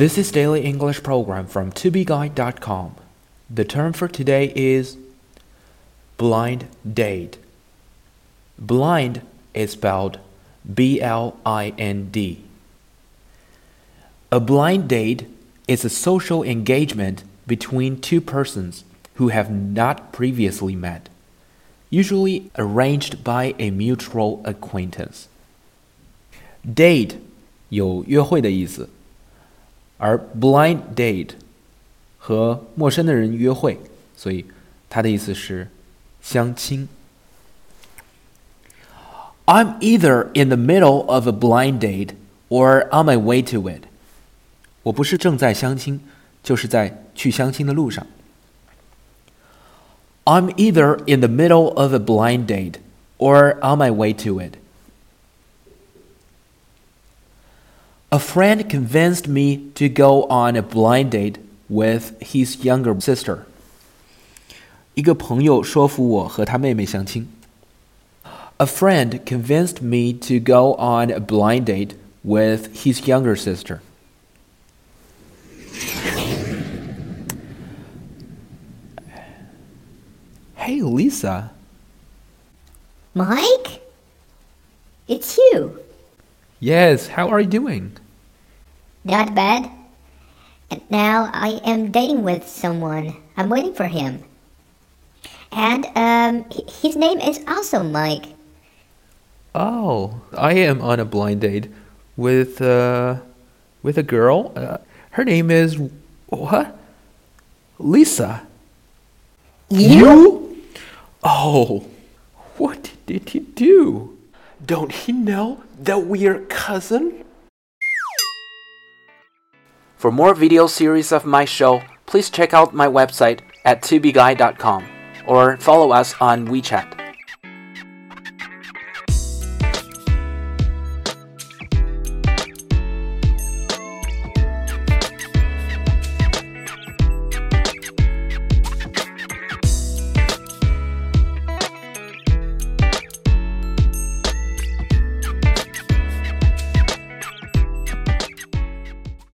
This is Daily English Program from tobeguide.com. The term for today is blind date. Blind is spelled B L I N D. A blind date is a social engagement between two persons who have not previously met, usually arranged by a mutual acquaintance. Date 有约会的意思。 而 blind date 和陌生的人约会，所以它的意思是相亲。I'm either in the middle of a blind date or on my way to it。我不是正在相亲，就是在去相亲的路上。I'm either in the middle of a blind date or on my way to it. A friend convinced me to go on a blind date with his younger sister. 一个朋友说服我和他妹妹相亲。A friend convinced me to go on a blind date with his younger sister. Hey, Lisa. Mike? It's you. Yes, how are you doing? Not bad. And now I am dating with someone. I'm waiting for him. And um, his name is also Mike. Oh, I am on a blind date with uh, with a girl. Uh, her name is what? Lisa. You? Oh, what did he do? Don't he know that we're cousin? For more video series of my show, please check out my website at tubeguy.com or follow us on WeChat.